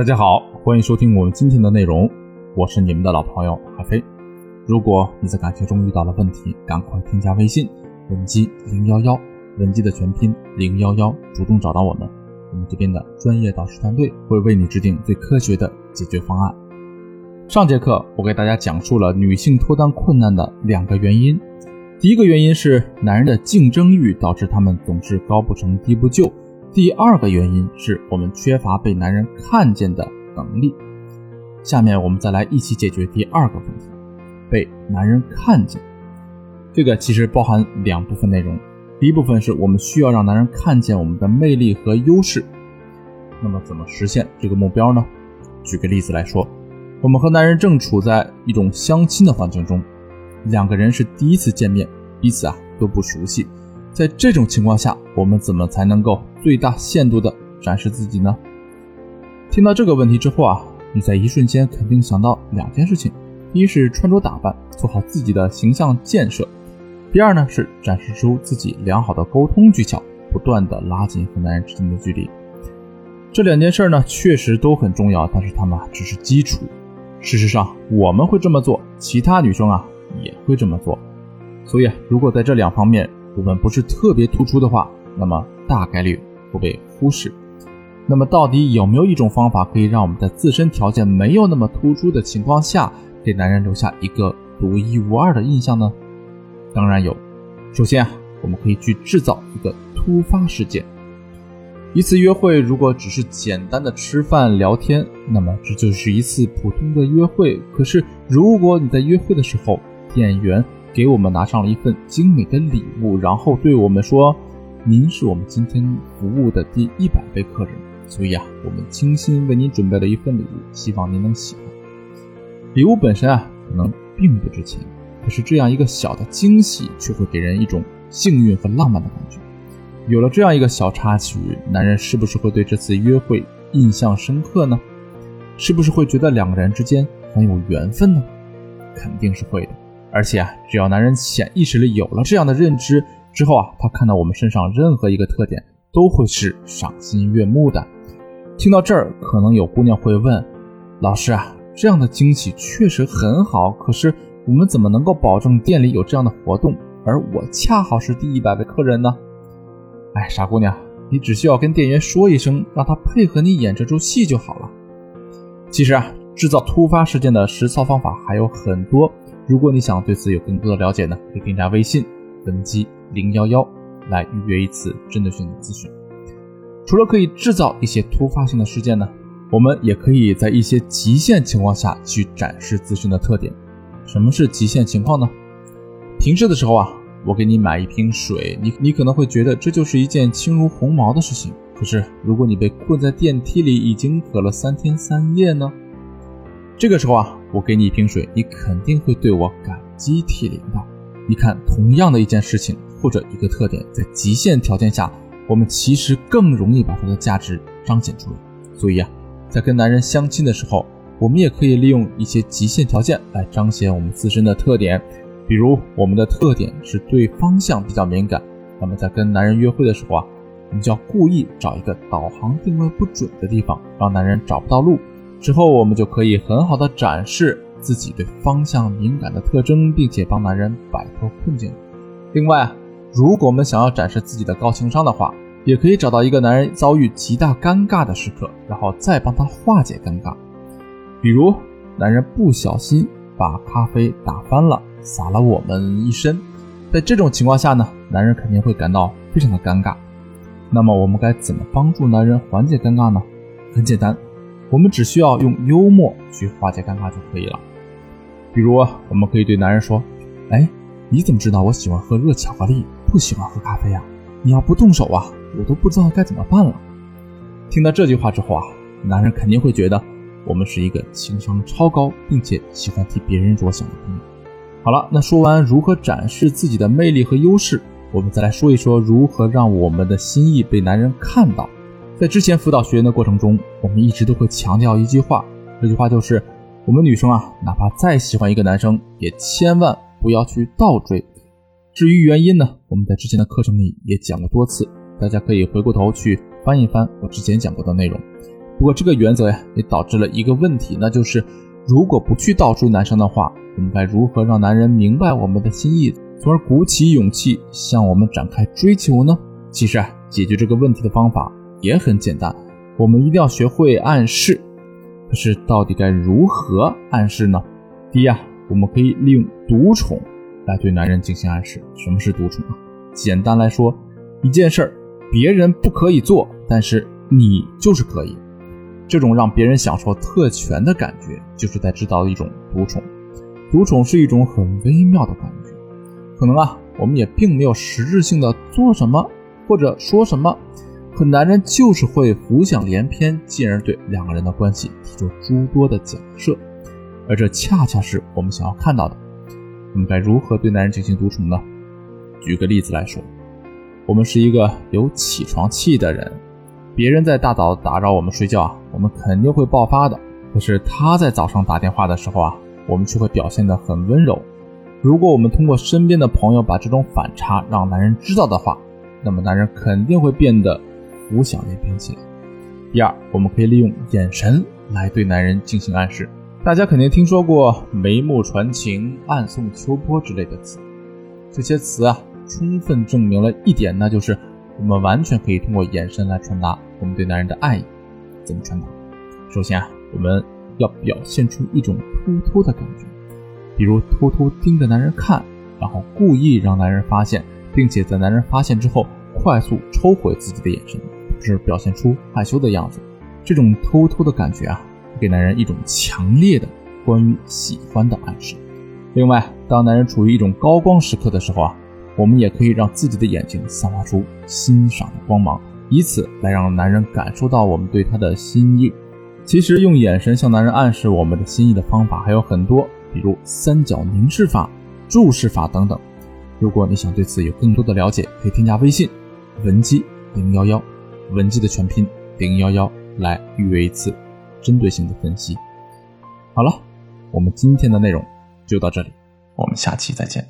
大家好，欢迎收听我们今天的内容，我是你们的老朋友海飞。如果你在感情中遇到了问题，赶快添加微信文姬零幺幺，文姬的全拼零幺幺，主动找到我们，我们这边的专业导师团队会为你制定最科学的解决方案。上节课我给大家讲述了女性脱单困难的两个原因，第一个原因是男人的竞争欲导致他们总是高不成低不就。第二个原因是我们缺乏被男人看见的能力。下面我们再来一起解决第二个问题：被男人看见。这个其实包含两部分内容。第一部分是我们需要让男人看见我们的魅力和优势。那么怎么实现这个目标呢？举个例子来说，我们和男人正处在一种相亲的环境中，两个人是第一次见面，彼此啊都不熟悉。在这种情况下，我们怎么才能够最大限度的展示自己呢？听到这个问题之后啊，你在一瞬间肯定想到两件事情：一是穿着打扮，做好自己的形象建设；第二呢是展示出自己良好的沟通技巧，不断的拉近和男人之间的距离。这两件事呢确实都很重要，但是它们只是基础。事实上，我们会这么做，其他女生啊也会这么做。所以啊，如果在这两方面，我们不是特别突出的话，那么大概率会被忽视。那么到底有没有一种方法可以让我们在自身条件没有那么突出的情况下，给男人留下一个独一无二的印象呢？当然有。首先啊，我们可以去制造一个突发事件。一次约会如果只是简单的吃饭聊天，那么这就是一次普通的约会。可是如果你在约会的时候，店员给我们拿上了一份精美的礼物，然后对我们说：“您是我们今天服务的第一百位客人，所以啊，我们精心为您准备了一份礼物，希望您能喜欢。”礼物本身啊，可能并不值钱，可是这样一个小的惊喜，却会给人一种幸运和浪漫的感觉。有了这样一个小插曲，男人是不是会对这次约会印象深刻呢？是不是会觉得两个人之间很有缘分呢？肯定是会的。而且啊，只要男人潜意识里有了这样的认知之后啊，他看到我们身上任何一个特点都会是赏心悦目的。听到这儿，可能有姑娘会问：“老师啊，这样的惊喜确实很好，可是我们怎么能够保证店里有这样的活动，而我恰好是第一百位客人呢？”哎，傻姑娘，你只需要跟店员说一声，让他配合你演这出戏就好了。其实啊，制造突发事件的实操方法还有很多。如果你想对此有更多的了解呢，可以添加微信文姬零幺幺来预约一次针对性的咨询。除了可以制造一些突发性的事件呢，我们也可以在一些极限情况下去展示自身的特点。什么是极限情况呢？平时的时候啊，我给你买一瓶水，你你可能会觉得这就是一件轻如鸿毛的事情。可是如果你被困在电梯里，已经渴了三天三夜呢？这个时候啊，我给你一瓶水，你肯定会对我感激涕零的。你看，同样的一件事情或者一个特点，在极限条件下，我们其实更容易把它的价值彰显出来。所以啊，在跟男人相亲的时候，我们也可以利用一些极限条件来彰显我们自身的特点。比如，我们的特点是对方向比较敏感，那么在跟男人约会的时候啊，我们就要故意找一个导航定位不准的地方，让男人找不到路。之后，我们就可以很好的展示自己对方向敏感的特征，并且帮男人摆脱困境。另外，如果我们想要展示自己的高情商的话，也可以找到一个男人遭遇极大尴尬的时刻，然后再帮他化解尴尬。比如，男人不小心把咖啡打翻了，洒了我们一身。在这种情况下呢，男人肯定会感到非常的尴尬。那么，我们该怎么帮助男人缓解尴尬呢？很简单。我们只需要用幽默去化解尴尬就可以了。比如，我们可以对男人说：“哎，你怎么知道我喜欢喝热巧克力，不喜欢喝咖啡啊？你要不动手啊，我都不知道该怎么办了。”听到这句话之后啊，男人肯定会觉得我们是一个情商超高，并且喜欢替别人着想的姑娘。好了，那说完如何展示自己的魅力和优势，我们再来说一说如何让我们的心意被男人看到。在之前辅导学员的过程中，我们一直都会强调一句话，这句话就是：我们女生啊，哪怕再喜欢一个男生，也千万不要去倒追。至于原因呢，我们在之前的课程里也讲过多次，大家可以回过头去翻一翻我之前讲过的内容。不过这个原则呀，也导致了一个问题，那就是如果不去倒追男生的话，我们该如何让男人明白我们的心意，从而鼓起勇气向我们展开追求呢？其实啊，解决这个问题的方法也很简单，我们一定要学会暗示。可是到底该如何暗示呢？第一啊，我们可以利用独宠来对男人进行暗示。什么是独宠啊？简单来说，一件事儿别人不可以做，但是你就是可以。这种让别人享受特权的感觉，就是在制造一种独宠。独宠是一种很微妙的感觉，可能啊，我们也并没有实质性的做什么或者说什么。可男人就是会浮想联翩，进而对两个人的关系提出诸多的假设，而这恰恰是我们想要看到的。我们该如何对男人进行独宠呢？举个例子来说，我们是一个有起床气的人，别人在大早打扰我们睡觉啊，我们肯定会爆发的。可是他在早上打电话的时候啊，我们却会表现得很温柔。如果我们通过身边的朋友把这种反差让男人知道的话，那么男人肯定会变得。浮想联翩起来。第二，我们可以利用眼神来对男人进行暗示。大家肯定听说过“眉目传情”“暗送秋波”之类的词，这些词啊，充分证明了一点，那就是我们完全可以通过眼神来传达我们对男人的爱意。怎么传达？首先啊，我们要表现出一种偷偷的感觉，比如偷偷盯着男人看，然后故意让男人发现，并且在男人发现之后快速抽回自己的眼神。是表现出害羞的样子，这种偷偷的感觉啊，给男人一种强烈的关于喜欢的暗示。另外，当男人处于一种高光时刻的时候啊，我们也可以让自己的眼睛散发出欣赏的光芒，以此来让男人感受到我们对他的心意。其实，用眼神向男人暗示我们的心意的方法还有很多，比如三角凝视法、注视法等等。如果你想对此有更多的了解，可以添加微信文姬零幺幺。文姬的全拼零幺幺来预约一次针对性的分析。好了，我们今天的内容就到这里，我们下期再见。